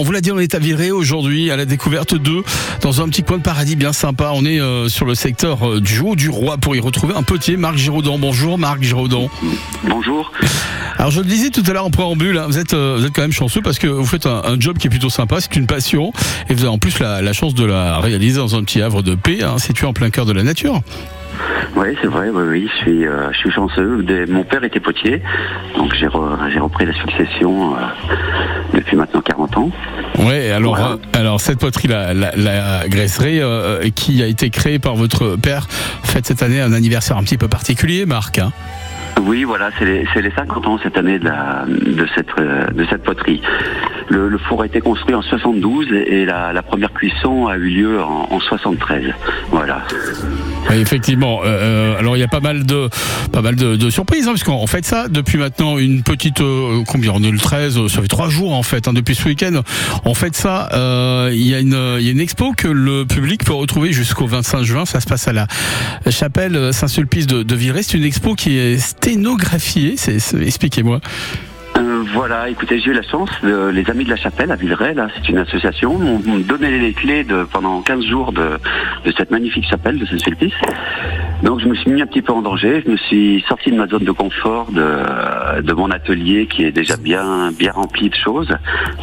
on vous l'a dit, on est à aujourd'hui à la découverte de dans un petit coin de paradis bien sympa. On est euh, sur le secteur euh, du Haut du Roi pour y retrouver un petit Marc Giraudon. Bonjour Marc Giraudon. Bonjour. Alors je le disais tout à l'heure en préambule, hein, vous êtes euh, vous êtes quand même chanceux parce que vous faites un, un job qui est plutôt sympa, c'est une passion et vous avez en plus la, la chance de la réaliser dans un petit havre de paix hein, situé en plein cœur de la nature. Oui, c'est vrai, oui, oui, je suis, euh, je suis chanceux. Mon père était potier, donc j'ai re- j'ai repris la succession euh, depuis maintenant 40 ans. Ouais, alors Voilà. euh, alors cette poterie la, la, la graisserie euh, qui a été créée par votre père fête cette année un anniversaire un petit peu particulier Marc. hein. Oui, voilà, c'est les, les 50 ans cette année de, la, de, cette, euh, de cette poterie. Le, le four a été construit en 72 et la, la première cuisson a eu lieu en, en 73. Voilà. Effectivement. Euh, euh, alors il y a pas mal de pas mal de, de surprises hein, parce qu'on fait ça depuis maintenant une petite euh, combien on est le 13 euh, ça fait trois jours en fait hein, depuis ce week-end on fait ça euh, il y a une il y a une expo que le public peut retrouver jusqu'au 25 juin ça se passe à la chapelle Saint-Sulpice de, de c'est une expo qui est sténographiée c'est c'est- expliquez-moi Euh, voilà, écoutez, j'ai eu la chance, de- les Amis de la Chapelle à Villeray, là, c'est une association, m'ont donné les clés de, pendant 15 jours de, de cette magnifique chapelle de Saint-Sulpice. Donc je me suis mis un petit peu en danger, je me suis sorti de ma zone de confort, de, de mon atelier qui est déjà bien, bien rempli de choses.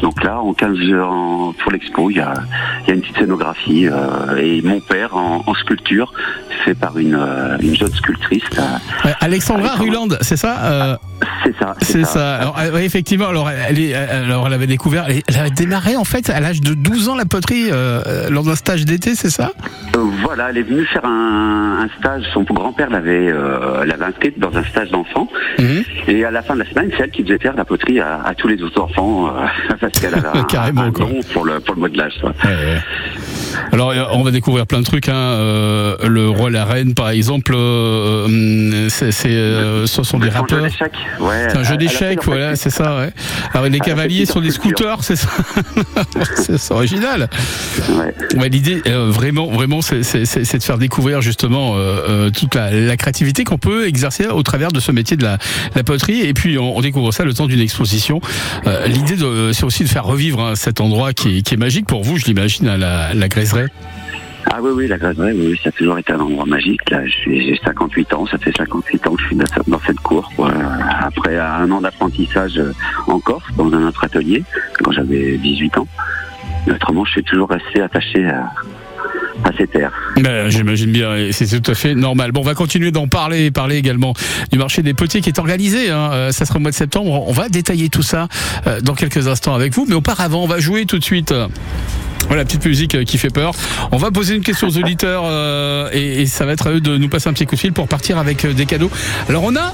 Donc là, en 15 jours pour l'expo, il y a, il y a une petite scénographie euh, et mon père en, en sculpture, fait par une, euh, une jeune sculptrice. là. Alexandra Alexandra. Ruland c'est ça euh, C'est ça. C'est ça. Alors, euh, effectivement, alors elle, est, alors elle avait découvert, elle, elle avait démarré en fait à l'âge de 12 ans la poterie euh, euh, lors d'un stage d'été, c'est ça? Euh, voilà, elle est venue faire un, un stage. Son grand-père l'avait euh, l'avait inscrite dans un stage d'enfants. Mhm. Et à la fin de la semaine, c'est elle qui faisait faire la poterie à, à tous les autres enfants euh, parce qu'elle avait un, Carrément, un don pour le, pour le modelage. quoi. Ouais, ouais. Alors euh, on va découvrir plein de trucs. Hein. euh, le roi, la reine, par exemple, euh, hum, c'est, c'est, euh, ce sont des C'est un jeu rappeurs. d'échecs. Ouais, C'est un jeu d'échecs, voilà, c'est ça. Ouais. Alors les fait cavaliers sont des scooters, c'est ça. c'est c'est original. ouais. Ouais, L'idée, euh, vraiment, vraiment, c'est, de faire découvrir justement euh, euh, toute la, la créativité qu'on peut exercer au travers de ce métier de la, la poterie. Et puis, on, on découvre ça le temps d'une exposition. Euh, L'idée, de- c'est aussi de faire revivre hein, cet endroit qui est, qui est magique pour vous, je l'imagine, à la, la Ah oui, oui, la graserie, oui, oui, ça a toujours été un endroit magique. Là, j'ai 58 ans, ça fait 58 ans que je suis dans, cette- cour. quoi. Après un an d'apprentissage euh, en Corse, dans un autre atelier, quand j'avais 18 ans. Mais autrement, je suis toujours resté attaché à, à ces terres. Ben, J'imagine bien, c'est tout à fait normal. Bon, on va continuer d'en parler et parler également du marché des potiers qui est organisé. Hein. Euh, Ça sera au mois de septembre. On va détailler tout ça euh, dans quelques instants avec vous. Mais auparavant, on va jouer tout de suite. Voilà, petite musique euh, qui fait peur. On va poser une question aux auditeurs euh, et, et ça va être à eux de nous passer un petit coup de fil pour partir avec euh, des cadeaux. Alors on a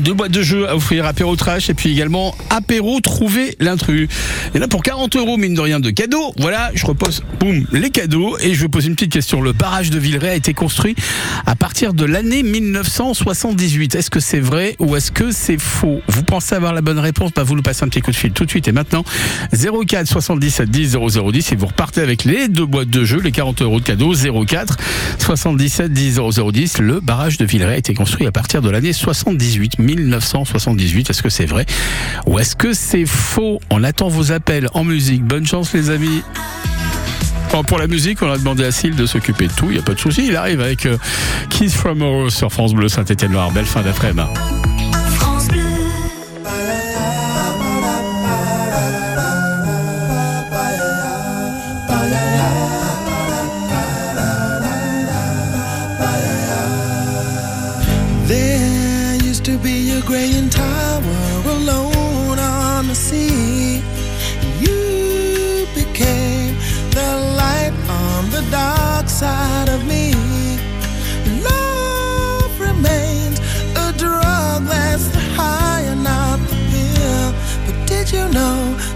deux boîtes de jeux à offrir, apéro trash et puis également apéro trouver l'intrus. Et là pour 40 euros mine de rien de cadeaux, voilà, je repose boum les cadeaux et je vais poser une petite question. Le barrage de Villeray a été construit à partir de l'année 1978. Est-ce que c'est vrai ou est-ce que c'est faux? Vous pensez avoir la bonne réponse? Bah vous nous passez un petit coup de fil tout de suite et maintenant 04 77 10 0010 et vous repartez avec les deux boîtes de jeux, les 40 euros de cadeaux 04 77 10 0010. Le barrage de Villeray a été construit à partir de l'année 78, 1978. Est-ce que c'est vrai ou est-ce que c'est faux? On attend vos appels en musique. Bonne chance les amis. Pour la musique, on a demandé à Syl de s'occuper de tout, il n'y a pas de souci. Il arrive avec euh, Kiss from Rose sur France Bleu Saint-Étienne-Noir. Belle fin d'après-midi.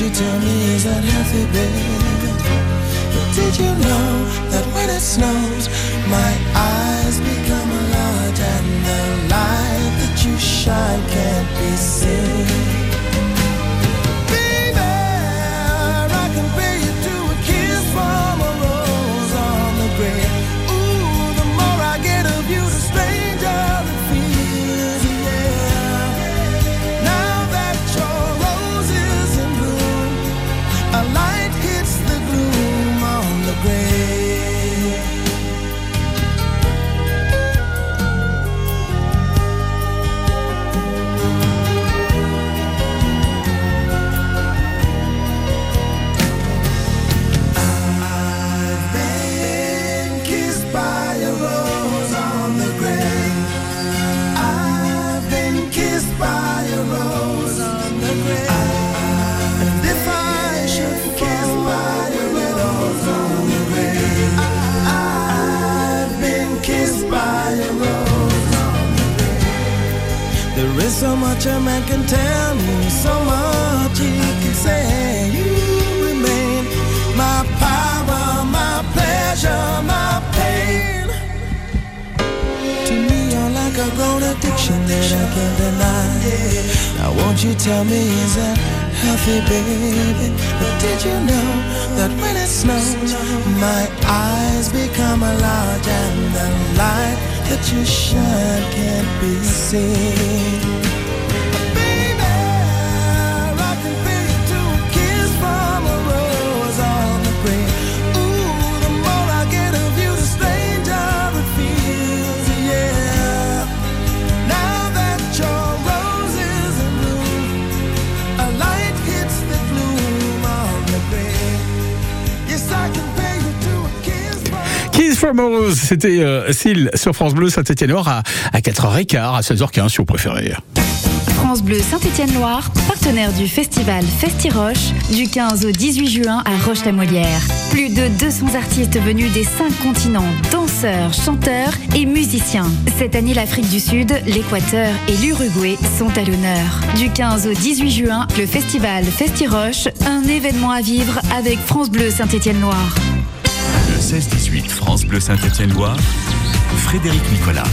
You tell me is that healthy, baby? But did you know that when it snows, my eyes become a large and the light that you shine can't be seen? C'était euh, sur France Bleu Saint-Étienne-Loire à, à 4h15, à 16h15 si vous préférez. France Bleu Saint-Étienne-Loire, partenaire du festival Festi-Roche, du 15 au 18 juin à Roche-la-Molière. Plus de 200 artistes venus des cinq continents, danseurs, chanteurs et musiciens. Cette année, l'Afrique du Sud, l'Équateur et l'Uruguay sont à l'honneur. Du 15 au 18 juin, le festival Festi-Roche, un événement à vivre avec France Bleu Saint-Étienne-Loire. Le 16-18 France Bleu Saint-Étienne-Loire, Frédéric Nicolas.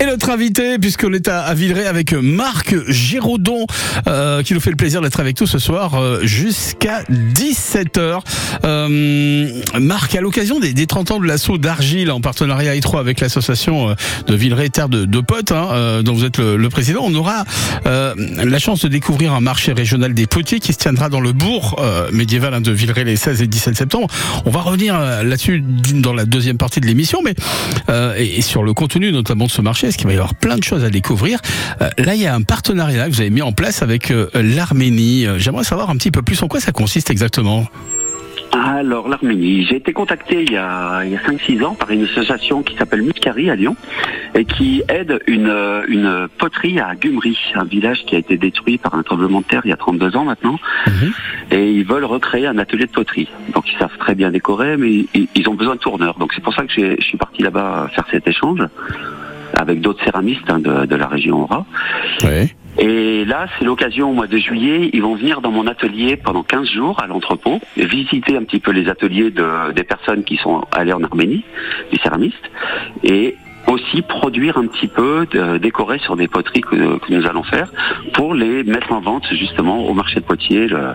Et notre invité, puisqu'on est à, Villeray avec Marc Géraudon, euh, qui nous fait le plaisir d'être avec nous ce soir euh, jusqu'à 17h. Euh, Marc, à l'occasion des, des 30 ans de l'assaut d'Argile en partenariat étroit avec l'association euh, de Villeray Terre de, de Potes, hein, euh, dont vous êtes le, président, on aura euh, la chance de découvrir un marché régional des potiers qui se tiendra dans le bourg médiéval hein, de Villeray les 16 et 17 septembre. On va revenir là-dessus dans la deuxième partie de l'émission, mais et, et sur le contenu notamment de ce marché, est-ce qu'il va y avoir plein de choses à découvrir Euh, Là, il y a un partenariat que vous avez mis en place avec euh, l'Arménie. Euh, J'aimerais savoir un petit peu plus en quoi ça consiste exactement? Alors, l'Arménie. J'ai été contacté il y a, a 5-6 ans par une association qui s'appelle Muskari à Lyon et qui aide une, une poterie à Gumri, un village qui a été détruit par un tremblement de terre il y a 32 ans maintenant. Mhm. Et ils veulent recréer un atelier de poterie. Donc, ils savent très bien décorer, mais ils, ils ont besoin de tourneurs. Donc, c'est pour ça que je suis parti là-bas faire cet échange avec d'autres céramistes hein, de, de la région Aura. Et là, c'est l'occasion au mois de juillet, ils vont venir dans mon atelier pendant 15 jours à l'entrepôt, visiter un petit peu les ateliers de, des personnes qui sont allées en Arménie, des céramistes, et aussi produire un petit peu, de, décorer sur des poteries que, que nous allons faire, pour les mettre en vente justement au marché de Poitiers le-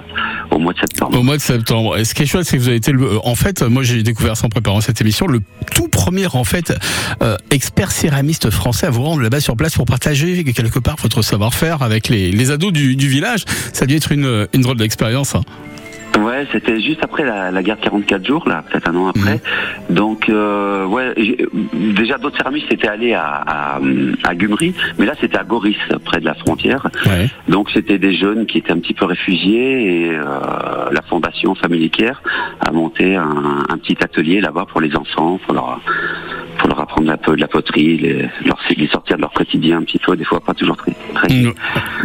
au mois de septembre. Au mois de septembre. Et ce qui est chouette, c'est que vous avez été, le, en fait, moi j'ai découvert ça en préparant cette émission, le tout premier en fait euh, expert céramiste français à vous rendre là-bas sur place pour partager quelque part votre savoir-faire avec les, les ados du, du village. Ça a dû être une, une drôle d'expérience. hein. Ouais, c'était juste après la, la guerre de 44 jours, là, peut-être un an après. Mhm. Donc, euh, ouais, déjà d'autres céramistes étaient allés à, à, à Gumri, mais là c'était à Goris, près de la frontière. Ouais. Donc c'était des jeunes qui étaient un petit peu réfugiés et euh, la fondation Famille Care a monté un, un petit atelier là-bas pour les enfants, pour leur pour leur apprendre un peu de la poterie, les, leur, les sortir de leur quotidien un petit peu, des fois pas toujours très. très Mm.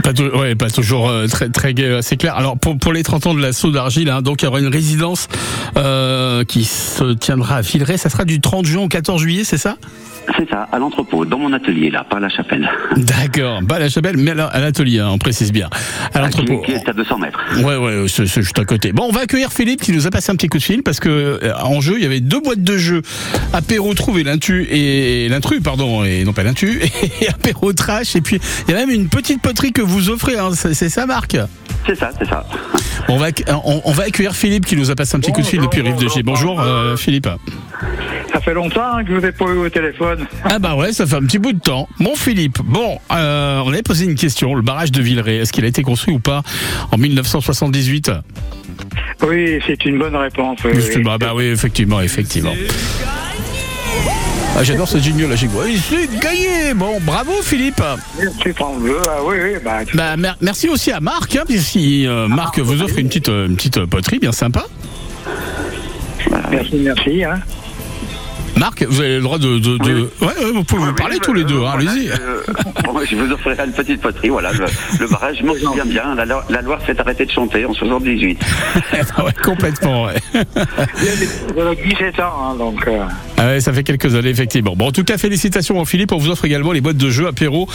Pas, ouais, pas toujours euh, très très gai, c'est clair. Alors pour, pour les 30 ans de l'assaut hein, donc il y aura une résidence euh, qui se tiendra à Villeray. Ça sera du 30 juin au 14 juillet, c'est ça? C'est ça, à l'entrepôt, dans mon atelier là, pas à la chapelle. D'accord. Pas à la chapelle, mais à la- à l'atelier, hein, on précise bien. À l'entrepôt. Qui, qui est à 200 mètres. Ouais, ouais, c'est juste à côté. Bon, on va accueillir Philippe qui nous a passé un petit coup de fil parce que euh, en jeu, il y avait deux boîtes de jeux apéro trouvé l'intu et l'intrus, pardon, et non pas l'intu, et apéro trash. Et puis il y a même une petite poterie que vous offrez. Hein, c'est c'est ça, Marc? C'est ça, c'est ça. On va, acc- on, on va accueillir Philippe qui nous a passé un petit coup de fil depuis Rive de G. Bonjour, euh, Philippe. Ça fait longtemps hein, que je vous ai pas eu au téléphone. Ah bah ouais, ça fait un petit bout de temps. Bon Philippe, bon, euh, on avait posé une question. Le barrage de Villeray, est-ce qu'il a été construit ou pas en 1978 Oui, c'est une bonne réponse. oui, oui. Bah, bah oui, effectivement, effectivement. Ah, J'adore ce jingle là, j'ai gagné. Bon, bravo Philippe. Merci Bleu. Ah oui, oui, bah, Bah, mer- merci aussi à Marc, hein, puisque euh, Marc vous offre une petite, euh, une petite euh, poterie bien sympa. merci, merci. Hein. Marc, vous avez le droit de, de, de- Ouais, ouais, vous pouvez vous parler tous les deux, hein, Voilà, allez-y. euh, je vous offrirai une petite poterie, voilà, le, le barrage, je m'en souviens bien, la, la Loire s'est arrêtée de chanter en 78. Ah ouais, complètement, ouais. J'avais 17 ans, hein, donc. euh, Ah ouais, ça fait quelques années, effectivement. Bon, en tout cas, félicitations, mon Philippe. On vous offre également les boîtes de jeux apéro.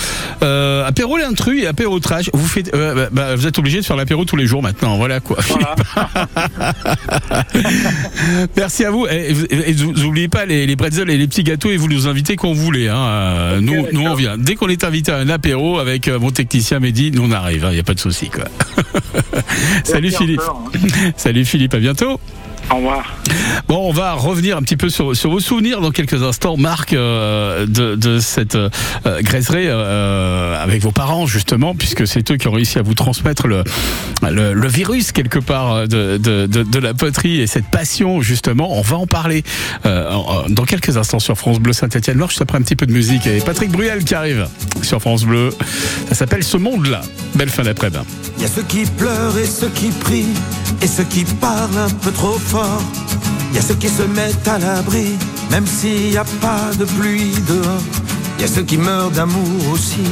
Euh, apéro l'intrus et apéro trash. Vous, faites, euh, bah, bah, vous êtes obligé de faire l'apéro tous les jours maintenant. Voilà quoi. Voilà. Merci à vous. Et, vous- et vous vous oubliez pas les, les bretzels et les petits gâteaux et vous nous invitez quand vous voulez. Hein. Nous, nous, on vient. Dès qu'on est invité à un apéro avec euh, mon technicien Mehdi, nous on arrive. Il n'y a pas de souci. quoi. Salut Philippe. encore, hein. Salut Philippe, à bientôt. Au revoir. Bon, on va revenir un petit peu sur, sur vos souvenirs dans quelques instants, Marc, euh, de, de cette euh, graisserie euh, avec vos parents, justement, puisque c'est eux qui ont réussi à vous transmettre le, le, le virus, quelque part, euh, de, de, de, de la poterie et cette passion, justement. On va en parler euh, dans quelques instants sur France Bleu Saint-Etienne-Loire, juste après un petit peu de musique. Et Patrick Bruel qui arrive sur France Bleu. Ça s'appelle Ce Monde-là. Belle fin d'après-midi. Il y a ceux qui pleurent et ceux qui prient, et ceux qui parlent un peu trop fort. Il y a ceux qui se mettent à l'abri, même s'il n'y a pas de pluie dehors. Y a ceux qui meurent d'amour aussi,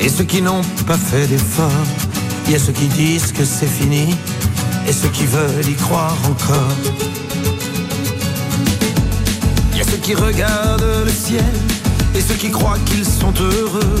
et ceux qui n'ont pas fait d'effort. Y a ceux qui disent que c'est fini, et ceux qui veulent y croire encore. Y a ceux qui regardent le ciel et ceux qui croient qu'ils sont heureux.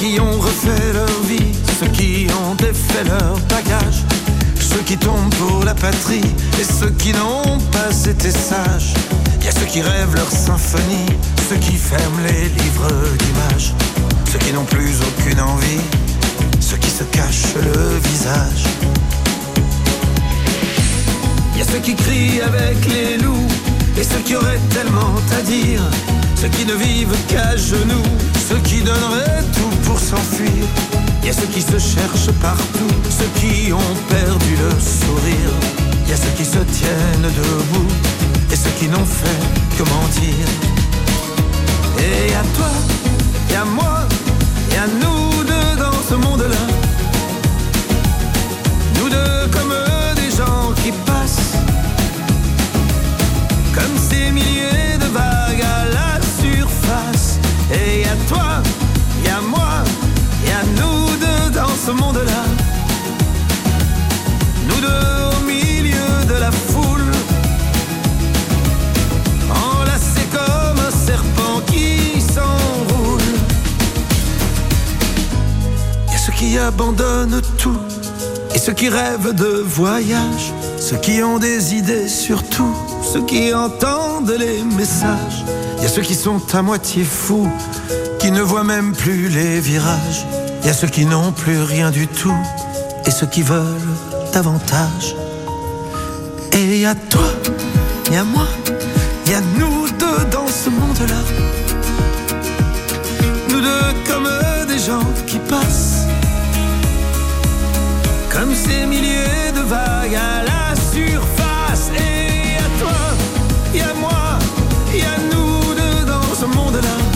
qui ont refait leur vie Ceux qui ont défait leur bagage Ceux qui tombent pour la patrie Et ceux qui n'ont pas été sages y a ceux qui rêvent leur symphonie Ceux qui ferment les livres d'images Ceux qui n'ont plus aucune envie ceux qui se cachent le visage. Y a ceux qui crient avec les loups et ceux qui auraient tellement à dire. Ceux qui ne vivent qu'à genoux, ceux qui donneraient tout pour s'enfuir. Il y a ceux qui se cherchent partout, ceux qui ont perdu le sourire. Il y a ceux qui se tiennent debout et ceux qui n'ont fait que mentir. Et à toi, et à moi, et à nous deux dans ce monde-là. Nous deux comme des gens qui passent. Comme ces milliers Toi, et à moi, et à nous deux dans ce monde-là. Nous deux au milieu de la foule. Enlacés comme un serpent qui s'enroule. Il y a ceux qui abandonnent tout, et ceux qui rêvent de voyage, ceux qui ont des idées surtout, ceux qui entendent les messages. Il y a ceux qui sont à moitié fous, qui ne voient même plus les virages. Il y a ceux qui n'ont plus rien du tout, et ceux qui veulent davantage. Et il toi, il y moi, il y nous deux dans ce monde-là. Nous deux comme des gens qui passent. Comme ces milliers de vagues à la surface. Deux dans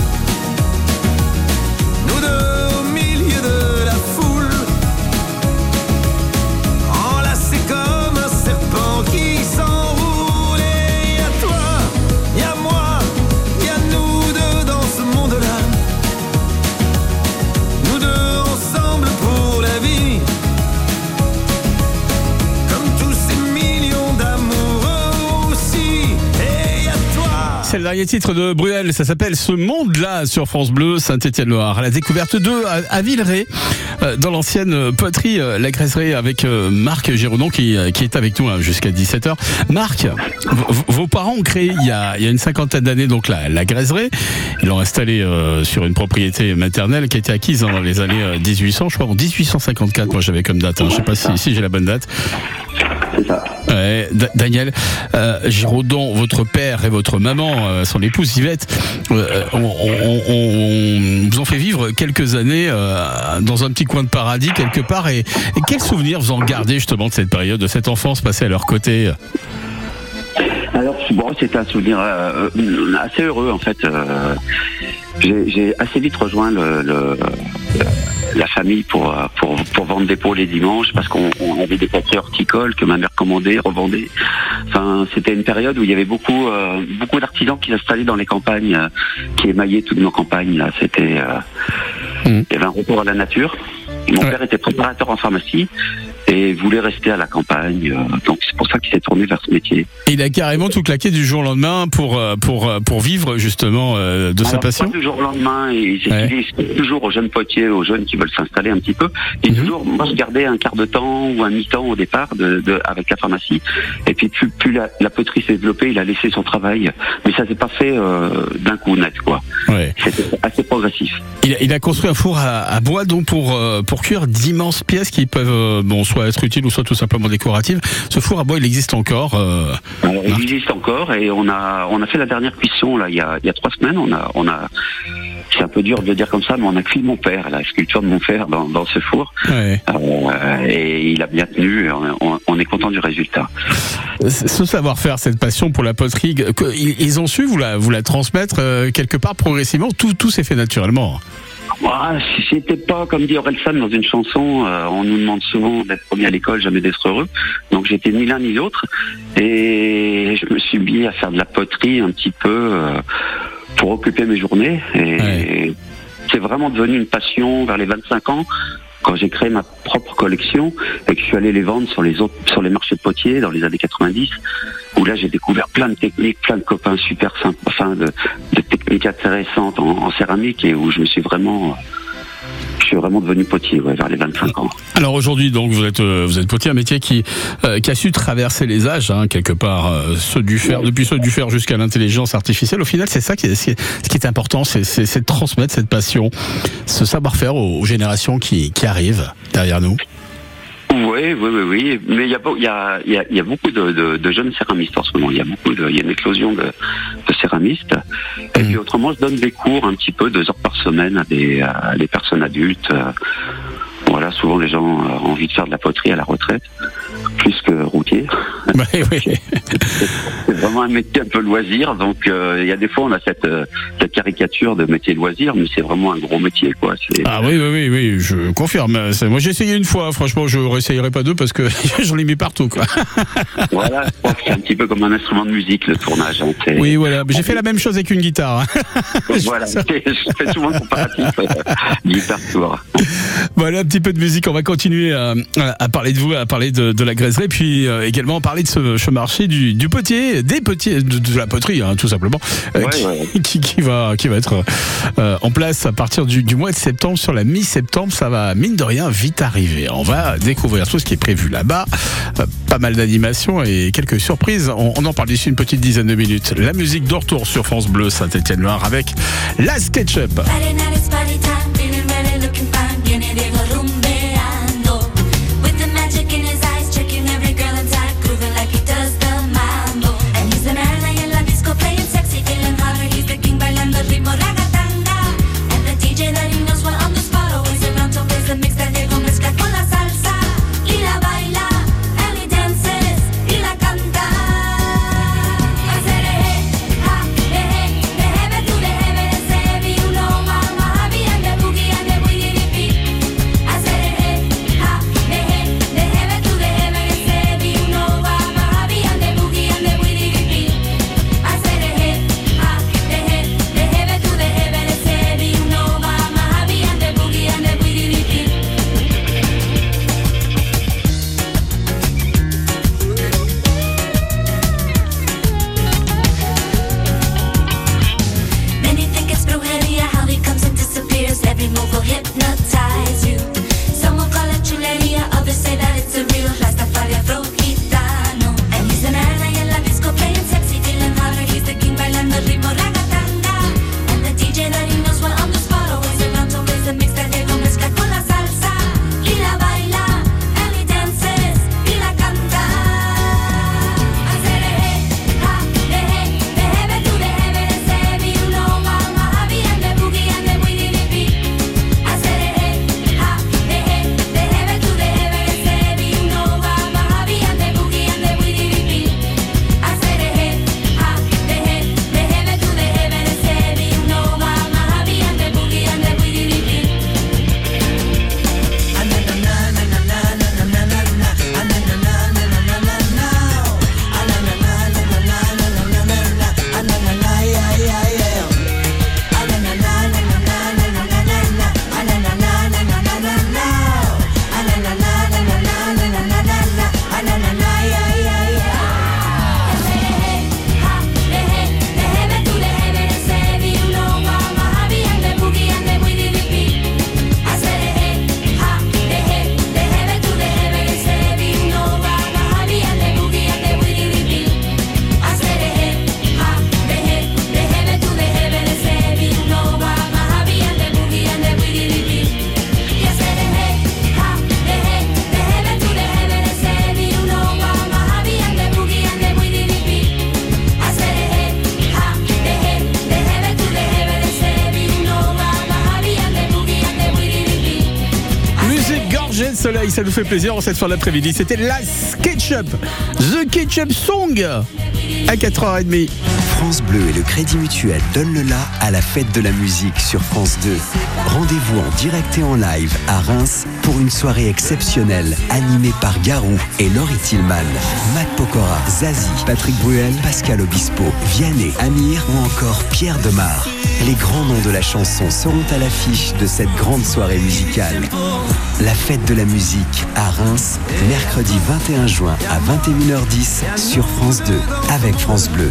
dernier titre de Bruel, ça s'appelle Ce monde-là sur France Bleu, Saint-Étienne-Loire. La découverte 2 à, Villeray, dans l'ancienne poterie euh, La Graisserie avec euh, Marc Géraudon qui, euh, qui est avec nous hein, jusqu'à 17h. Marc, vos parents ont créé il y a, il y a une cinquantaine d'années donc la, la Graisserie. Ils l'ont installée euh, sur une propriété maternelle qui a été acquise dans les années euh, 1800, je crois en 1854, moi j'avais comme date, hein, je sais pas si, si j'ai la bonne date. C'est ça. Ouais, Daniel, euh, Giraudon, votre père et votre maman, euh, son épouse Yvette, euh, on, on- on- vous ont fait vivre quelques années euh, dans un petit coin de paradis quelque part. Et, et quels souvenirs vous en gardez justement de cette période, de cette enfance passée à leur côté? Alors, bon, c'était un souvenir euh, assez heureux en fait. Euh, j'ai assez vite rejoint le, le- la famille pour, pour, pour vendre des pots les dimanches parce qu'on on avait des papiers horticoles que ma mère commandait, revendait. Enfin, c'était une période où il y avait beaucoup, euh, beaucoup d'artisans qui s'installaient dans les campagnes, qui émaillaient toutes nos campagnes. C'était, il y avait un retour à la nature. Mon Ouais. père était préparateur en pharmacie et voulait rester à la campagne, euh, donc c'est pour ça qu'il s'est tourné vers ce métier. Et il a carrément tout claqué du jour au lendemain pour, euh, pour, euh, pour vivre justement de sa passion. Pas du jour au lendemain, et Ouais. toujours aux jeunes potiers, aux jeunes qui veulent s'installer un petit peu. Et Mhm. toujours, moi, je gardais un quart de temps ou un mi-temps au départ de, de- avec la pharmacie. Et puis, plus, plus la, la poterie s'est développée, il a laissé son travail. Mais ça s'est pas fait euh, d'un coup net, quoi. Ouais. C'était assez progressif. Il a, il a construit un four à, à bois donc pour, euh, pour cuire d'immenses pièces qui peuvent euh, bon, soit être utiles ou soit tout simplement décoratives. Ce four à bois, il existe encore. euh, Alors, il existe encore et on a on a fait la dernière cuisson là il y a, il y a trois semaines. On a on a c'est un peu dur de le dire comme ça, mais on a cuit mon père, la sculpture de mon père dans, dans ce four. ouais. Euh, et il a bien tenu. On, on- est content du résultat. Ce savoir-faire, cette passion pour la poterie, ils ont su vous la, vous la transmettre euh, quelque part progressivement. Tout, tout s'est fait naturellement. Ah, si c'était pas, comme dit Orelsan dans une chanson, euh, on nous demande souvent d'être premier à l'école, jamais d'être heureux. Donc j'étais ni l'un ni l'autre. Et je me suis mis à faire de la poterie un petit peu euh, pour occuper mes journées. Et Ouais. c'est vraiment devenu une passion vers les 25 ans. Quand j'ai créé ma propre collection et que je suis allé les vendre sur les autres, sur les marchés de potiers dans les années 90, où là j'ai découvert plein de techniques, plein de copains super sympas, enfin de, de techniques intéressantes en, en céramique et où je me suis vraiment, euh, je suis vraiment devenu potier ouais, vers les 25 ans. Alors aujourd'hui, donc vous êtes euh, vous êtes potier, un métier qui euh, qui a su traverser les âges, hein, quelque part, euh, ceux du fer, depuis ceux du fer jusqu'à l'intelligence artificielle. Au final, c'est ça qui est, ce qui est- important, c'est de transmettre cette passion, ce savoir-faire aux, aux générations qui qui arrivent derrière nous. Oui, oui, oui, oui. Mais il y a, beau- il y a, il y a, il y a beaucoup de, de, de jeunes céramistes en ce moment. Il y a beaucoup de, il y a une éclosion de, de céramistes. Et puis autrement, je donne des cours un petit peu deux heures par semaine à des, à des personnes adultes. Voilà, souvent les gens euh, ont envie de faire de la poterie à la retraite, plus que routier. Bah, oui. C'est vraiment un métier un peu loisir, donc euh, il y a des fois on a cette, euh, cette caricature de métier loisir, mais c'est vraiment un gros métier, quoi. Ah oui, oui, oui, oui, je confirme. Moi, j'ai essayé une fois. Franchement, je réessayerai pas deux parce que j'en ai mis partout, quoi. Voilà, c'est un petit peu comme un instrument de musique, le tournage. hein. Oui, voilà. J'ai fait la même chose avec une guitare. hein. Voilà, je fais souvent le comparatif euh, guitare tour. Voilà petit peu de musique. On va continuer à, à- parler de vous, à parler de, de la graiserie, puis euh, également parler de ce, ce marché du, du potier, des potiers, de, de la poterie, hein, tout simplement, euh, Ouais, qui, ouais. qui, qui va, qui va être euh, en place à partir du, du mois de septembre. Sur la mi-septembre, ça va mine de rien vite arriver. On va découvrir tout ce qui est prévu là-bas, Euh, pas mal d'animations et quelques surprises. On, on en parle d'ici une petite dizaine de minutes. La musique de retour sur France Bleu Saint-Étienne-Loire avec la SketchUp. Night ça nous fait plaisir en cette fin d'après-midi. C'était la SketchUp, The Ketchup Song à 4h30. France Bleu et le Crédit Mutuel donnent le la à la fête de la musique sur France 2. Rendez-vous en direct et en live à Reims pour une soirée exceptionnelle animée par Garou et Laurie Tillman, Matt Pokora, Zazie, Patrick Bruel, Pascal Obispo, Vianney, Amir ou encore Pierre Demar. Les grands noms de la chanson seront à l'affiche de cette grande soirée musicale. La fête de la musique à Reims, mercredi 21 juin à 21h10 sur France 2 avec France Bleu.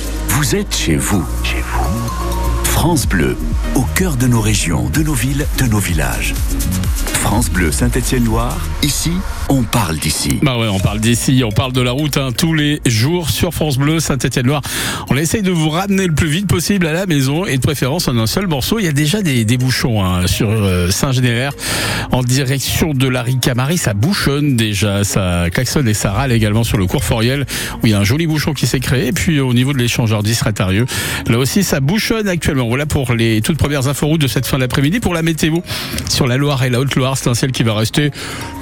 Vous êtes chez vous. Chez vous. France Bleu, au cœur de nos régions, de nos villes, de nos villages. France Bleu Saint-Étienne-Loire, ici, on parle d'ici. Bah ouais, on parle d'ici, on parle de la route hein, tous les jours sur France Bleu, Saint-Étienne-Loire. On essaye de vous ramener le plus vite possible à la maison et de préférence en un seul morceau. Il y a déjà des, bouchons hein, sur euh, Saint-Généraire en direction de la Ricamari. Ça bouchonne déjà, ça klaxonne et ça râle également sur le cours Foriel où il y a un joli bouchon qui s'est créé. Et puis au niveau de l'échangeur d'Isrétarieux, là aussi ça bouchonne actuellement. Voilà pour les toutes premières infos routes de cette fin d'après-midi. Pour la météo sur la Loire et la Haute-Loire. C'est un ciel qui va rester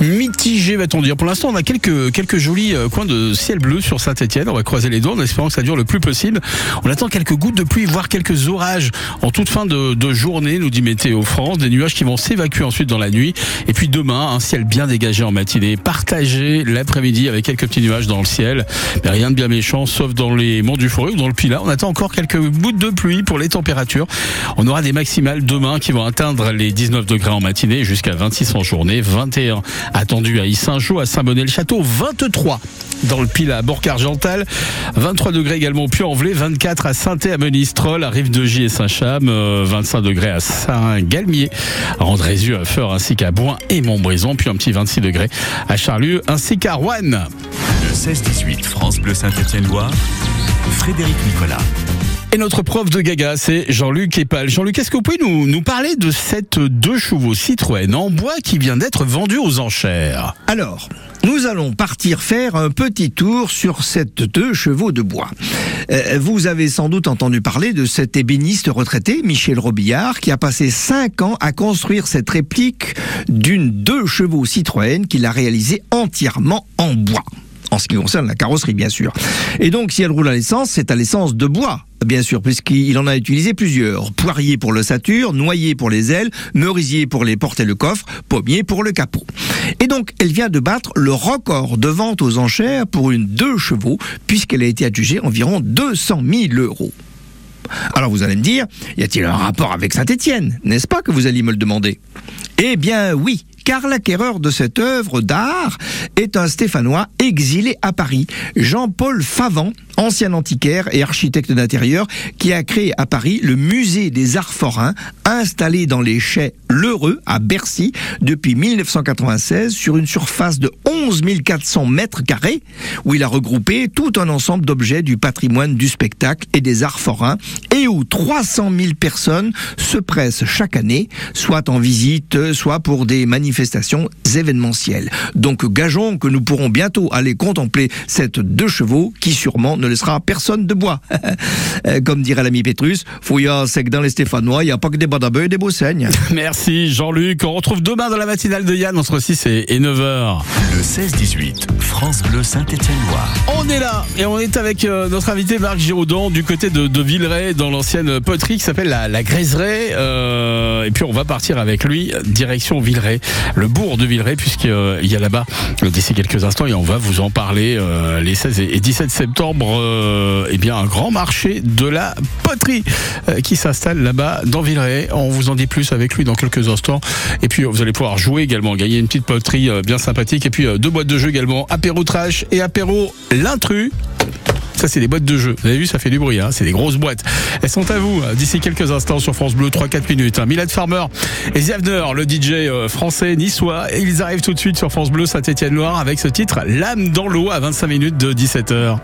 mitigé, Pour l'instant, on a quelques, quelques jolis euh, coins de ciel bleu sur Saint-Etienne. On va croiser les doigts en espérant que ça dure le plus possible. On attend quelques gouttes de pluie, voire quelques orages en toute fin de, journée, nous dit Météo France. Des nuages qui vont s'évacuer ensuite dans la nuit. Et puis demain, un ciel bien dégagé en matinée, partagé l'après-midi avec quelques petits nuages dans le ciel. Mais rien de bien méchant, sauf dans les monts du Forêt ou dans le Pilat. On attend encore quelques gouttes de pluie pour les températures. On aura des maximales demain qui vont atteindre les 19 degrés en matinée jusqu'à 26 en journée. 21 attendus à Issingeau, à Saint-Bonnet-le-Château. 23 dans le Pilat à Bourg-Argental. 23 degrés également au Puy-en-Velay. 24 à saint à Monistrol, à Rive-de-Gy et Saint-Cham. euh, 25 degrés à Saint-Galmier, à Andrézieux, à Feur ainsi qu'à Boin et Montbrison. Puis un petit 26 degrés à Charlieu ainsi qu'à Rouen. Le 16-18 France Bleu Saint-Étienne-Loire, Frédéric Nicolas. Et notre prof de gaga, c'est Jean-Luc Epal. Jean-Luc, est-ce que vous pouvez nous, nous parler de cette deux chevaux Citroën en bois qui vient d'être vendue aux enchères Alors, nous allons partir faire un petit tour sur cette deux chevaux de bois. Euh, vous avez sans doute entendu parler de cet ébéniste retraité, Michel Robillard, qui a passé cinq ans à construire cette réplique d'une deux chevaux Citroën qu'il a réalisée entièrement en bois. En ce qui concerne la carrosserie, bien sûr. Et donc, si elle roule à l'essence, c'est à l'essence de bois. Bien sûr, puisqu'il en a utilisé plusieurs. Poirier pour l'ossature, noyer pour les ailes, merisier pour les portes et le coffre, pommier pour le capot. Et donc, elle vient de battre le record de vente aux enchères pour une deux chevaux, puisqu'elle a été adjugée environ 200 000 euros. Alors vous allez me dire, y a-t-il un rapport avec Saint-Étienne? N'est-ce pas que vous alliez me le demander? Eh bien oui, car l'acquéreur de cette œuvre d'art est un Stéphanois exilé à Paris, Jean-Paul Favant, ancien antiquaire et architecte d'intérieur, qui a créé à Paris le musée des arts forains, installé dans les chais L'Heureux à Bercy depuis 1996 sur une surface de 11 400 mètres carrés, où il a regroupé tout un ensemble d'objets du patrimoine du spectacle et des arts forains, et où 300 000 personnes se pressent chaque année, soit en visite, soit pour des manifestations événementielles. Donc gageons que nous pourrons bientôt aller contempler cette deux chevaux qui sûrement ne laissera personne de bois. Euh, Comme dirait l'ami Pétrus, fouillant c'est que dans les Stéphanois, il n'y a pas que des badabeux et des Beaussaignes. Merci Jean-Luc. On retrouve demain dans la matinale de Yann entre 6 et et 9h. Le 16-18 France Bleu Saint-Étienne-Loire. On est là et on est avec euh, notre invité Marc Giraudon du côté de, de Villeray dans l'ancienne poterie qui s'appelle la, la Graiserie. Euh, et puis on va partir avec lui direction Villeray, le bourg de Villeray puisqu'il y a là-bas d'ici quelques instants et on va vous en parler euh, les 16 et et 17 septembre. Euh, eh bien un grand marché de la poterie euh, qui s'installe là-bas dans Villeray. On vous en dit plus avec lui dans quelques instants. Et puis vous allez pouvoir jouer également, gagner une petite poterie euh, bien sympathique et puis euh, deux boîtes de jeux également, apéro trash et apéro l'intrus. Ça, c'est des boîtes de jeux. Vous avez vu, ça fait du bruit. Hein c'est des grosses boîtes. Elles sont à vous euh, d'ici quelques instants sur France Bleu, 3-4 minutes. Hein. Milad Farmer et Ziavner, le DJ euh, français niçois. Et ils arrivent tout de suite sur France Bleu Saint-Étienne-Loire avec ce titre L'âme dans l'eau à 25 minutes de 17h.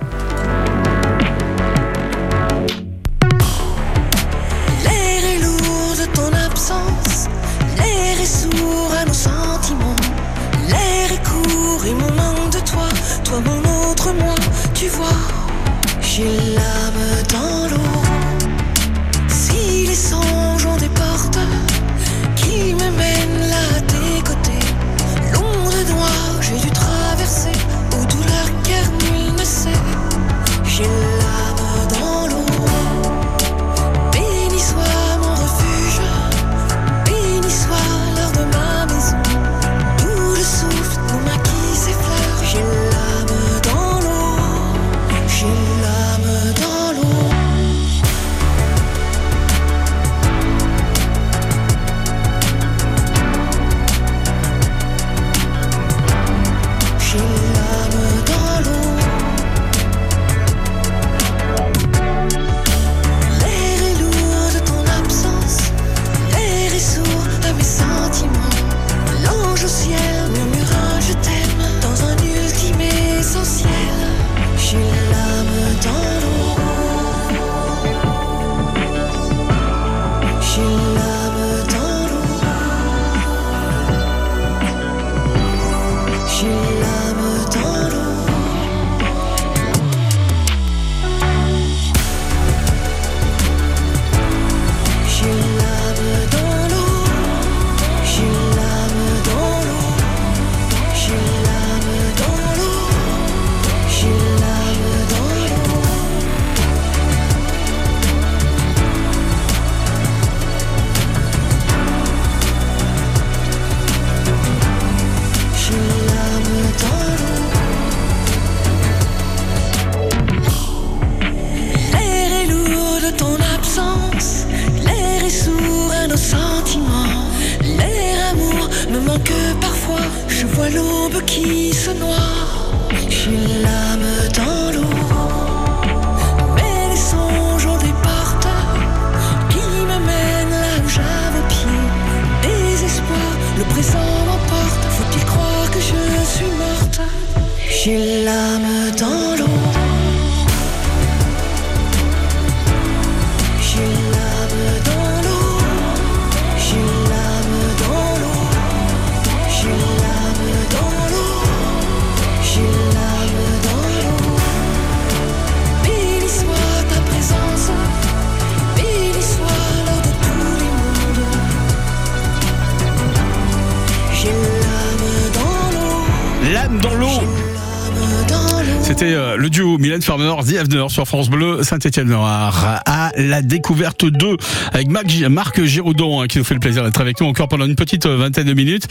Farmer, The Avener sur France Bleu, Saint-Etienne Noir à la découverte 2 avec Marc, Giraudon hein, qui nous fait le plaisir d'être avec nous encore pendant une petite euh, vingtaine de minutes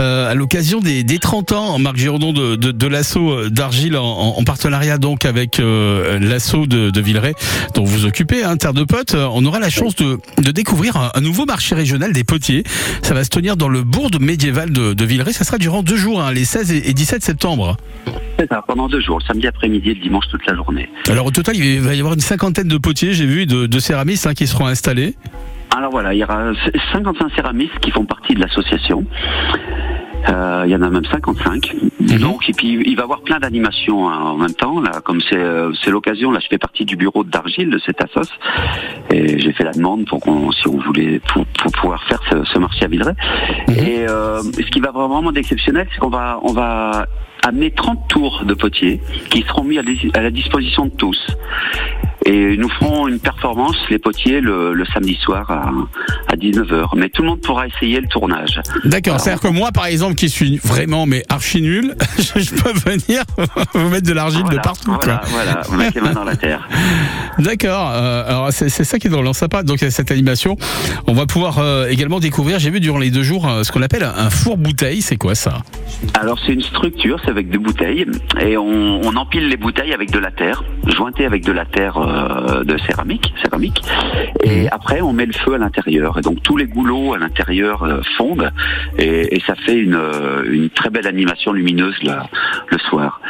euh, à l'occasion des, des 30 ans Marc Giraudon de, de, l'assaut d'Argile en, en partenariat donc avec euh, l'assaut de, de Villeray dont vous occupez, hein, Terre de Potes. On aura la chance de, de découvrir un, nouveau marché régional des potiers. Ça va se tenir dans le bourg médiéval de, de Villeray. Ça sera durant deux jours, hein, les 16 et et 17 septembre. C'est ça, pendant deux jours, samedi après-midi et dimanche toute la journée. Alors au total, il va y avoir une cinquantaine de potiers, j'ai vu, de, de céramistes hein, qui seront installés. Alors voilà, il y aura 55 céramistes qui font partie de l'association. Euh, il y en a même 55. Donc, et puis il va y avoir plein d'animations hein, en même temps. Là, comme c'est euh, c'est l'occasion, là, je fais partie du bureau d'Argile de cette assos et j'ai fait la demande pour qu'on, si on voulait, pour, pour pouvoir faire ce, ce marché à Villeray. Et euh, ce qui va vraiment d'exceptionnel, c'est qu'on va, on va amener 30 tours de potiers qui seront mis à, la disposition de tous. Et nous ferons une performance, les potiers, le, le samedi soir à, à 19h. Mais tout le monde pourra essayer le tournage. D'accord, c'est-à-dire que moi, par exemple, qui suis vraiment mais archi nul, je peux venir vous mettre de l'argile de partout. voilà, quoi. voilà, vous mettez les mains dans la terre. D'accord. euh, alors c'est ça qui est drôle, sympa. Donc il y a cette animation, on va pouvoir euh, également découvrir. J'ai vu durant les deux jours euh, ce qu'on appelle un four bouteille. C'est quoi ça? Alors c'est une structure, c'est avec des bouteilles, et on, on empile les bouteilles avec de la terre, jointée avec de la terre euh, de céramique, céramique, et après on met le feu à l'intérieur, et donc tous les goulots à l'intérieur euh, fondent, et, et ça fait une, euh, une très belle animation lumineuse là, le soir.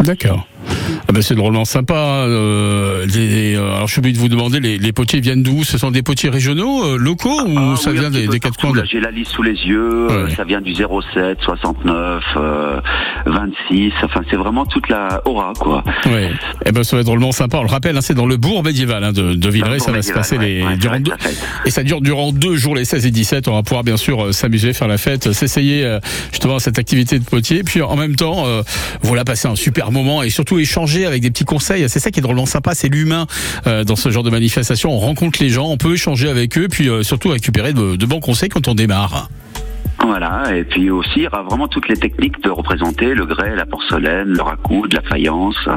D'accord. Ah ben, c'est drôlement sympa. euh, les- euh, alors je suis obligé de vous demander, les, les potiers viennent d'où? Ce sont des potiers régionaux, euh, locaux, ou Ah ça oui, vient des, quatre coins J'ai la liste sous les yeux, euh, ça vient du 07, 69, euh, 26, enfin c'est vraiment toute la aura quoi. Ouais. Eh ben, ça va être drôlement sympa. On le rappelle, hein, c'est dans le bourg médiéval hein, de, de Villeray. Ça va se passer les, ouais, durant deux, et ça dure durant deux jours, les 16 et 17. On va pouvoir bien sûr euh, s'amuser, faire la fête, s'essayer euh, justement à cette activité de potier. Puis en même temps, euh, voilà, passer un super moment et surtout échanger avec des petits conseils. C'est ça qui est drôlement sympa, c'est l'humain euh, dans ce genre de manifestation. On rencontre les gens, on peut échanger avec eux, puis euh, surtout récupérer de, de bons conseils quand on démarre. Voilà, et puis aussi il y aura vraiment toutes les techniques de représenter le grès, la porcelaine, le raccoude, la faïence, euh,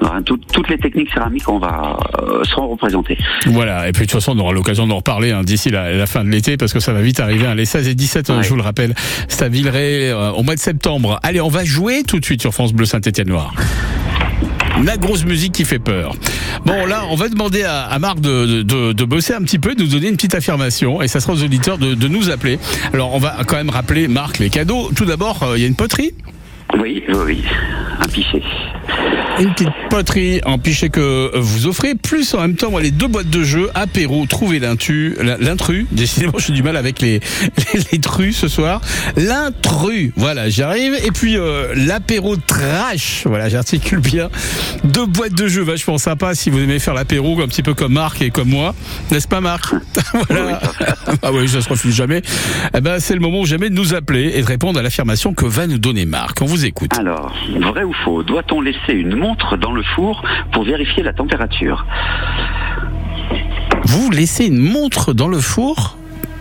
voilà, tout- toutes les techniques céramiques on va euh, seront représentées. Voilà, et puis de toute façon, on aura l'occasion d'en reparler hein, d'ici la, la fin de l'été, parce que ça va vite arriver, hein, les 16 et 17, hein, Ouais. je vous le rappelle, c'est à Villeray euh, au mois de septembre. Allez, on va jouer tout de suite sur France Bleu Saint-Étienne-Noir. La grosse musique qui fait peur. Bon, là, on va demander à, Marc de, de, bosser un petit peu, de nous donner une petite affirmation, et ça sera aux auditeurs de, de nous appeler. Alors, on va quand même rappeler, Marc, les cadeaux. Tout d'abord, euh, il y a une poterie Oui, oui, oui, un pichet. Une petite poterie en pichet que vous offrez, plus en même temps les deux boîtes de jeux, apéro, trouver l'intu, l'intrus, décidément j'ai du mal avec les, les, les trus ce soir, l'intrus, voilà j'y arrive, et puis euh, l'apéro trash, voilà j'articule bien, deux boîtes de jeux vachement sympas si vous aimez faire l'apéro un petit peu comme Marc et comme moi, n'est-ce pas Marc Voilà, ah oui ça se refuse jamais, eh ben, c'est le moment jamais de nous appeler et de répondre à l'affirmation que va nous donner Marc, on vous écoute. Alors, vrai ou faux, doit-on laisser une montre dans le four pour vérifier la température? Vous laissez une montre dans le four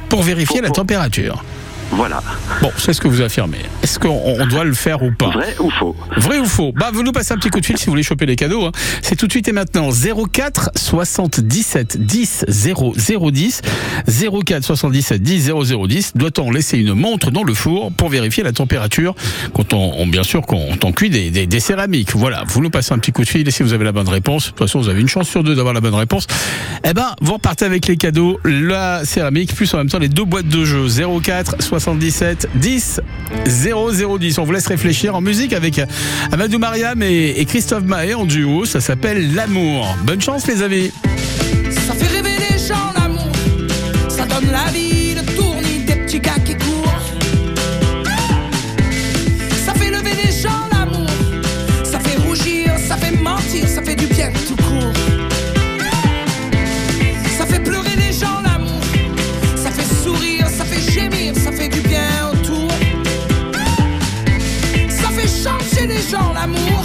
pour vérifier Pour- la pour- température. Voilà, Bon, c'est ce que vous affirmez. Est-ce qu'on on doit le faire ou pas vrai ou faux Vrai ou faux Bah, vous nous passez un petit coup de fil si vous voulez choper les cadeaux. hein. C'est tout de suite et maintenant 04 77 10 0 010 04 77 10 0 010. Doit-on laisser une montre dans le four pour vérifier la température quand on, on- bien sûr quand on cuit des, des, des céramiques? Voilà, vous nous passez un petit coup de fil et si vous avez la bonne réponse, de toute façon vous avez une chance sur deux d'avoir la bonne réponse. Eh ben, vous repartez avec les cadeaux, la céramique plus en même temps les deux boîtes de jeux 04 77 77 10 0010. On vous laisse réfléchir en musique avec Amadou Mariam et, et Christophe Mahé en duo. Ça s'appelle L'amour. Bonne chance, les amis. Ça fait rêver les gens l'amour, ça donne la vie, gens l'amour,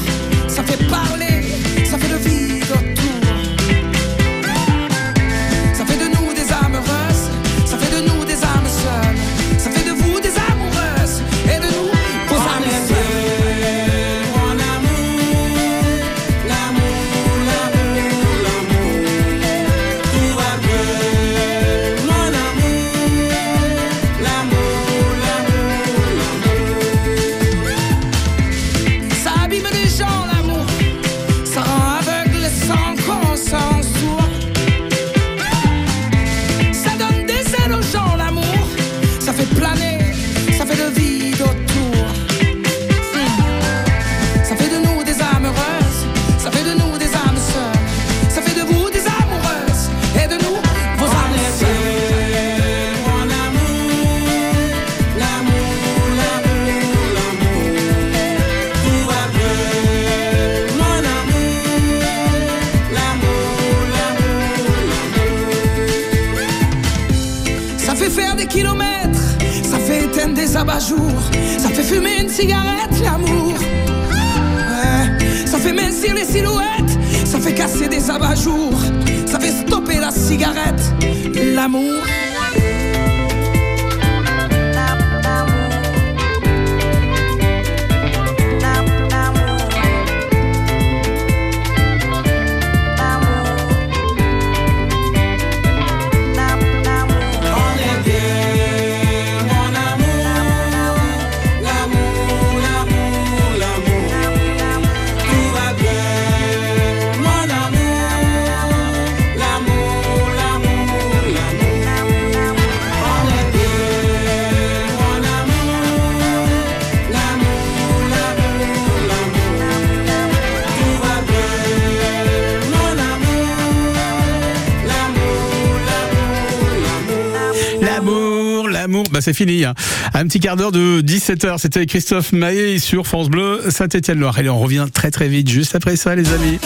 c'est fini. hein. Un petit quart d'heure de 17h, c'était Christophe Maillet sur France Bleu, Saint-Étienne-Loire. Et on revient très très vite juste après ça, les amis.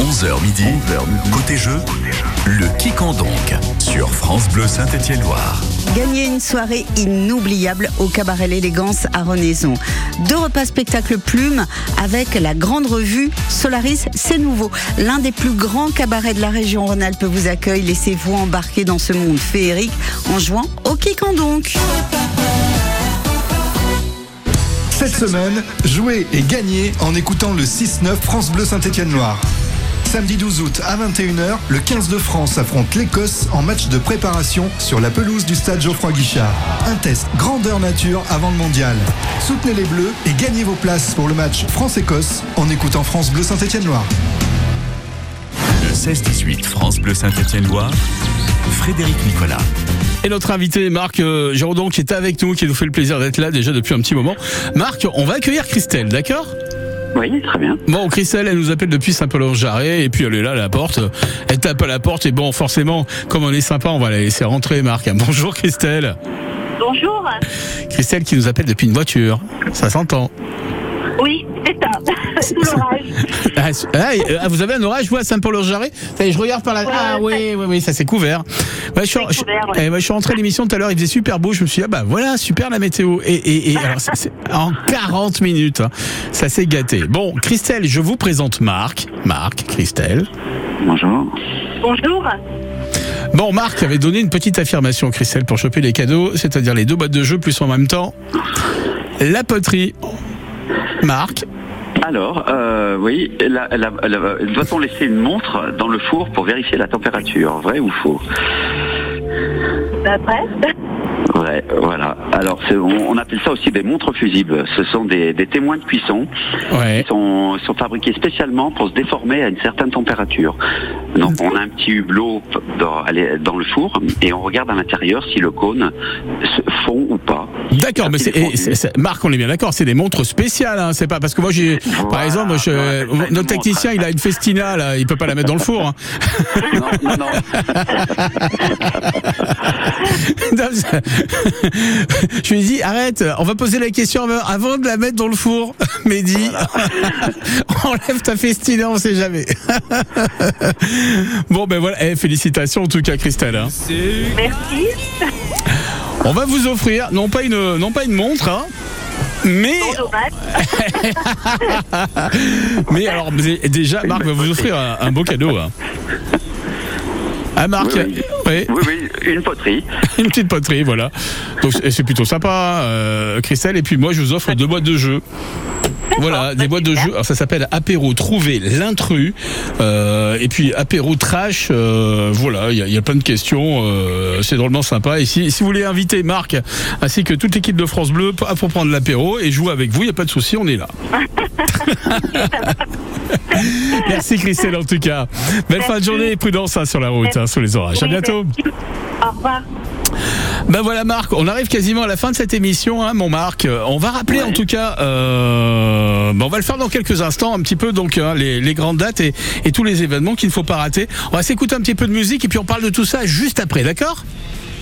11h midi, côté jeu, le quand donc sur France Bleu Saint-Étienne-Loire. Gagnez une soirée inoubliable au cabaret L'Élégance à Renaison. Deux repas spectacle plume avec la grande revue Solaris, c'est nouveau. L'un des plus grands cabarets de la région Rhône-Alpes vous accueille. Laissez-vous embarquer dans ce monde féerique en jouant au quand donc. Cette semaine, jouez et gagnez en écoutant le 6-9 France Bleu Saint-Étienne-Loire. Samedi 12 août à 21h, le 15 de France affronte l'Écosse en match de préparation sur la pelouse du stade Geoffroy Guichard. Un test grandeur nature avant le mondial. Soutenez les Bleus et gagnez vos places pour le match France-Écosse en écoutant France Bleu Saint-Étienne-Loire. Le 16-18 France Bleu Saint-Étienne-Loire, Frédéric Nicolas. Et notre invité, Marc euh, Giraudon, qui est avec nous, qui nous fait le plaisir d'être là déjà depuis un petit moment. Marc, on va accueillir Christelle, d'accord? Oui, très bien. Bon, Christelle, elle nous appelle depuis Saint-Paul-en-Jarret, et puis elle est là à la porte. Elle tape à la porte, et bon, forcément, comme on est sympa, on va la laisser rentrer, Marc. Bonjour, Christelle. Bonjour. Christelle qui nous appelle depuis une voiture. Ça s'entend. Oui, c'est ça. Sous l'orage. Ah, ah, euh, vous avez un orage, vous, à est, Je regarde par la. ah, oui, oui, oui, ça c'est couvert. Je, suis, eh, je rentré à l'émission tout à l'heure, il faisait super beau. Je me suis dit, ah bah voilà, super la météo. Et, et, et alors, en 40 minutes, hein, ça s'est gâté. Bon, Christelle, je vous présente Marc. Marc, Christelle. Bonjour. Bonjour. Bon, Marc avait donné une petite affirmation, Christelle, pour choper les cadeaux, c'est-à-dire les deux boîtes de jeu plus en même temps. La poterie. Marc. Alors, euh, oui, doit-on laisser une montre dans le four pour vérifier la température Vrai ou faux? Après Voilà. Alors, on, on appelle ça aussi des montres fusibles. Ce sont des, des témoins de cuisson Ouais. qui sont, sont fabriqués spécialement pour se déformer à une certaine température. Donc, on a un petit hublot dans, dans le four et on regarde à l'intérieur si le cône se fond ou pas. D'accord, mais c'est, Marc, on est bien d'accord, c'est des montres spéciales, hein, c'est pas parce que moi j'ai, par exemple, moi, je- notre technicien, il a une Festina là, il peut pas la mettre dans le four. hein. Non, non, non. Je lui ai dit arrête, on va poser la question avant- de la mettre dans le four. Mehdi, enlève ta Festina, on sait jamais. bon ben voilà, Eh, félicitations en tout cas Christelle. hein. Merci. On va vous offrir non pas une non pas une montre, hein, mais mais alors déjà Marc va vous offrir un, un beau cadeau. Hein. Ah Marc, Oui, oui. Oui, oui, une poterie. une petite poterie, voilà. Donc c'est c'est plutôt sympa, euh, Christelle. Et puis moi, je vous offre deux boîtes de jeux. Voilà, des boîtes de jeux. Alors ça s'appelle apéro trouver l'intrus. Euh, et puis apéro trash. euh, voilà, il y, a- il y a plein de questions. euh, c'est drôlement sympa. Et si, si vous voulez inviter Marc ainsi que toute l'équipe de France Bleu pour pour prendre l'apéro et jouer avec vous, il n'y a pas de souci, on est là. Merci Christelle en tout cas. Belle fin de journée et prudence hein, sur la route, hein, sous les orages. À bientôt. Au revoir. Ben voilà Marc, on arrive quasiment à la fin de cette émission, hein, mon Marc. Euh, On va rappeler en tout cas, euh, ben on va le faire dans quelques instants, un petit peu donc hein, les, les grandes dates et, et tous les événements qu'il ne faut pas rater. On va s'écouter un petit peu de musique et puis on parle de tout ça juste après, d'accord?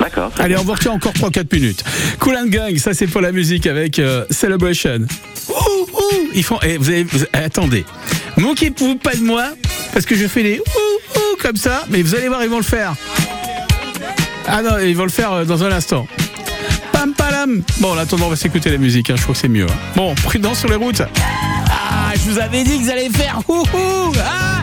D'accord. Allez, on vous retient encore 3-4 minutes. Cool and Gang, ça c'est pour la musique avec euh, Celebration. Ouh, ouh, ils font. eh, vous avez, vous- eh, attendez, moquez-vous pas de moi parce que je fais les ouh ouh comme ça, mais vous allez voir, ils vont le faire. Ah non, ils vont le faire euh, dans un instant. Pam palam. Bon, en attendant, on va s'écouter la musique. hein, je crois que c'est mieux. hein. Bon, prudence sur les routes. Ah, je vous avais dit que vous allez faire ouh ouh. Ah,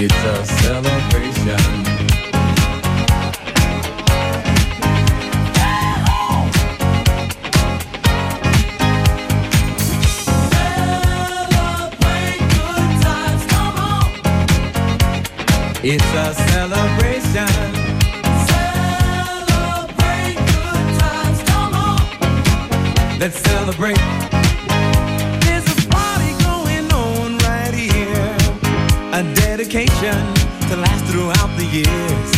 It's a celebration. Celebrate good times, come on. It's a celebration. Celebrate good times, come on. Let's celebrate. Dedication to last throughout the years.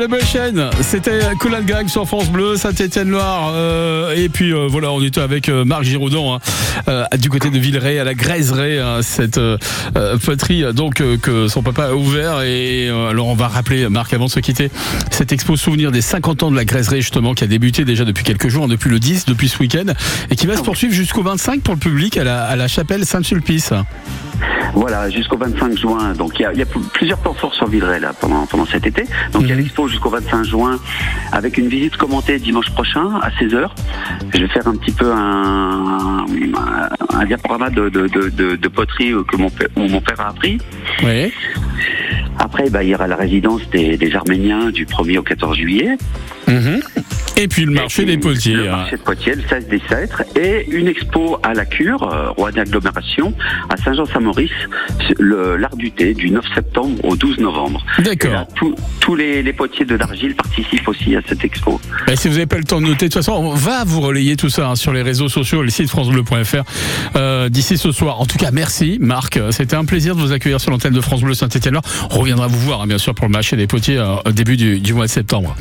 Celebration, c'était Colin Gang sur France Bleu, Saint-Étienne-Loire. euh, et puis euh, voilà, on était avec euh, Marc Giraudon hein, du côté de Villeray, à la Graiseray, hein, cette poterie donc que son papa a ouvert. Et alors on va rappeler, Marc, avant de se quitter, cette expo souvenir des 50 ans de la Graiseray justement, qui a débuté déjà depuis quelques jours, hein, depuis le 10, depuis ce week-end, et qui va se poursuivre jusqu'au 25 pour le public à la, à la chapelle Saint-Sulpice. Voilà, jusqu'au 25 juin. Donc il y a, il y a plusieurs temps forts sur Villeray là pendant, pendant cet été. Donc il y a l'expo jusqu'au 25 juin avec une visite commentée dimanche prochain à 16h. Je vais faire un petit peu un, diaporama de, poterie que mon père, où mon père a appris. Oui. Après, bah, il y aura la résidence des, des Arméniens du 1er au 14 juillet. Mhm. Et puis le marché des potiers. Le marché de Poitiers, le 16 des Cèdres. Et une expo à la Cure, euh, roi d'agglomération, à Saint-Jean-Saint-Maurice, l'art du thé, du 9 septembre au 12 novembre. D'accord. Tous- les, les potiers de l'Argile participent aussi à cette expo. Si vous n'avez pas le temps de noter, de toute façon, on va vous relayer tout ça hein, sur les réseaux sociaux, le site francebleu.fr euh, d'ici ce soir. En tout cas, merci Marc. C'était un plaisir de vous accueillir sur l'antenne de France Bleu Saint-Étienne. Reviendra vous voir, hein, bien sûr, pour le marché des potiers euh, au début du mois de septembre.